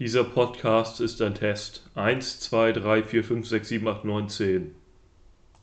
Dieser Podcast ist ein Test. Eins, zwei, drei, vier, fünf, sechs, sieben, acht, neun, zehn.